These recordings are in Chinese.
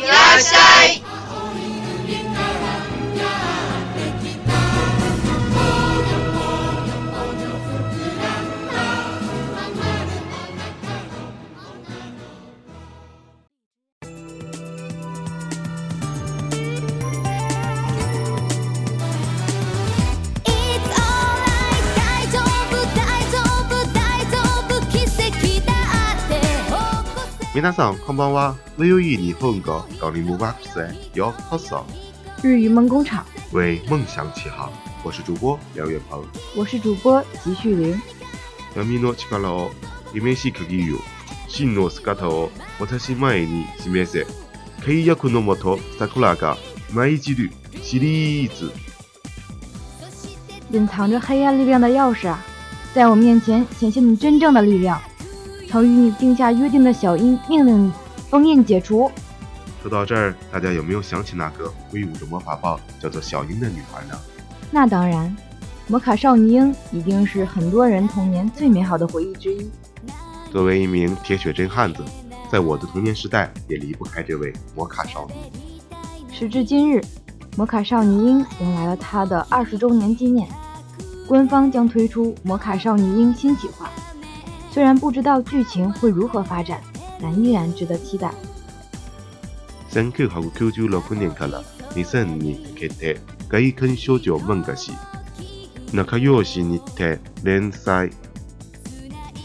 いらっしゃい。 名大嗓康邦娃，VU 你风格高林木瓦克斯，York Castle。日语梦工厂。为梦想起航，我是主播梁元鹏。我是主播吉旭林。闇の力をイメージ出来る。真の姿を私前に示せ。開いたこの扉、さくらが満溢する。シリーズ。隐藏着黑暗力量的钥匙啊，在我面前显现你真正的力量。曾与你定下约定的小樱命令你封印解除。说到这儿，大家有没有想起那个挥舞着魔法棒叫做小樱的女孩呢？那当然，魔卡少女樱一定是很多人童年最美好的回忆之一。作为一名铁血真汉子，在我的童年时代也离不开这位魔卡少女。时至今日，魔卡少女樱迎来了她的二十周年纪念，官方将推出魔卡少女樱新企划。虽然不知道剧情会如何发展，但依然值得期待。1996年から2000にかけて外観少女漫画誌仲良しにて連載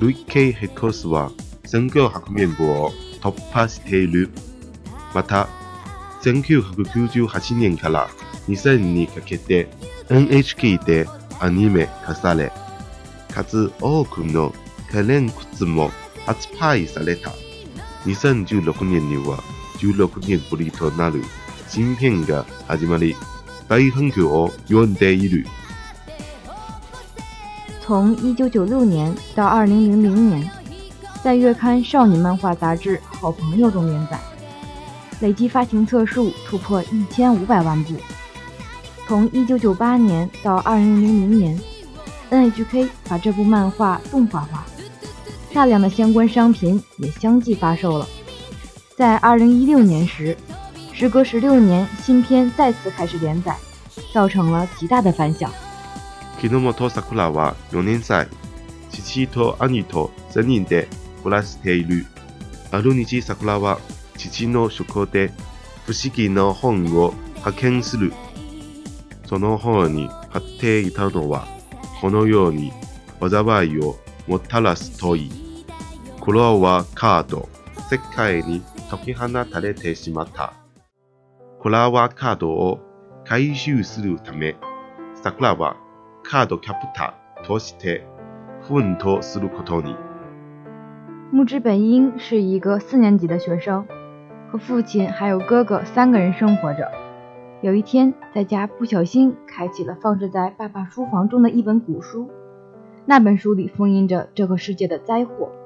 累計ヘコ数は1900面部を突破しているまた1998年から2000にかけて NHK でアニメ化され数多くの関連グッズも発売された2016年には16年ぶりとなる新編が始まり、大反響を呼んでいる。从1996年到2000年，在月刊少女漫画杂志《好朋友》中连载，累计发行册数突破1500万部。从1998年到2000年，NHK 把这部漫画动画化， 大量的相关商品也相继发售了。在2016年时，时隔16年，新篇再次开始连载，造成了极大的反响。木之桜は4年生。父と兄と3人で暮らしている。ある日桜は父の職で不思議な本を発見する。その本に貼っていたのは、このように災いをもたらす問い。 フロアカード、世界に解き放たれてしまった。フラワーカードを回収するため、桜はカードキャプターとして奮闘することに。木之本樱是一个四年级的学生，和父亲还有哥哥三个人生活着。有一天，在家不小心开启了放置在爸爸书房中的一本古书，那本书里封印着这个世界的灾祸——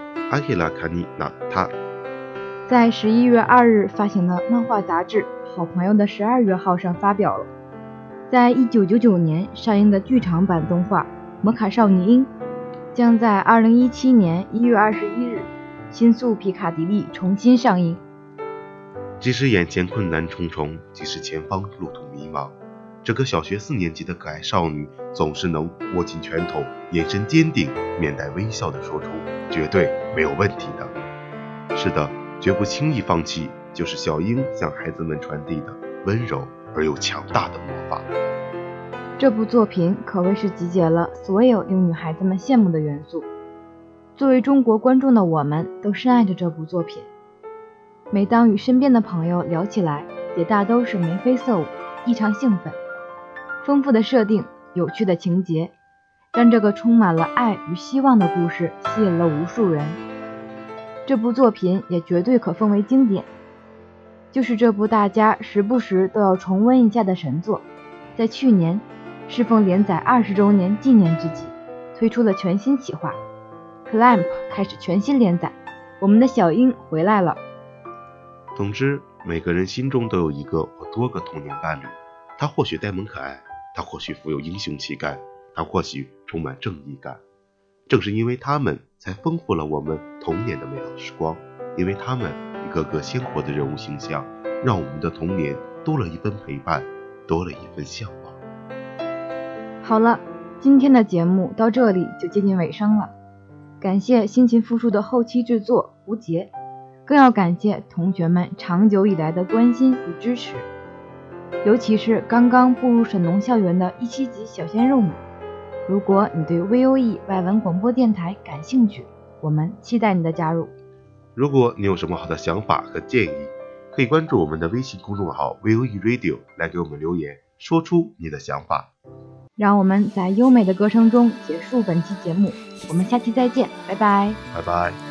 明らかになった。在十一月二日发行的漫画杂志《好朋友》的十二月号上发表了，在一九九九年上映的剧场版动画《魔卡少女樱》将在二零一七年一月二十一日新宿皮卡迪利重新上映。即使眼前困难重重，即使前方路途迷茫， 这个小学四年级的可爱少女总是能握紧拳头，眼神坚定，面带微笑地说出“绝对没有问题的”。是的。绝不轻易放弃，就是小樱向孩子们传递的温柔而又强大的魔法。这部作品可谓是集结了所有令女孩子们羡慕的元素。作为中国观众的我们，都深爱着这部作品。每当与身边的朋友聊起来，也大都是眉飞色舞，异常兴奋。丰富的设定，有趣的情节，让这个充满了爱与希望的故事吸引了无数人。这部作品也绝对可奉为经典，就是这部大家时不时都要重温一下的神作。在去年适逢连载二十周年纪念之际，推出了全新企划，Clamp 开始全新连载，我们的小樱回来了。总之，每个人心中都有一个或多个童年伴侣，他或许呆萌可爱，他或许富有英雄气概，他或许充满正义感。正是因为他们。才丰富了我们童年的美好时光，因为他们一个个鲜活的人物形象，让我们的童年多了一份陪伴，多了一份向往。好了，今天的节目到这里就接近尾声了，感谢辛勤付出的后期制作吴杰，更要感谢同学们长久以来的关心与支持，尤其是刚刚步入沈农校园的一七级小鲜肉们。如果你对 VOE 外文广播电台感兴趣，我们期待你的加入。如果你有什么好的想法和建议，可以关注我们的微信公众号 VOE Radio 来给我们留言，说出你的想法。让我们在优美的歌声中结束本期节目，我们下期再见，拜拜，拜拜。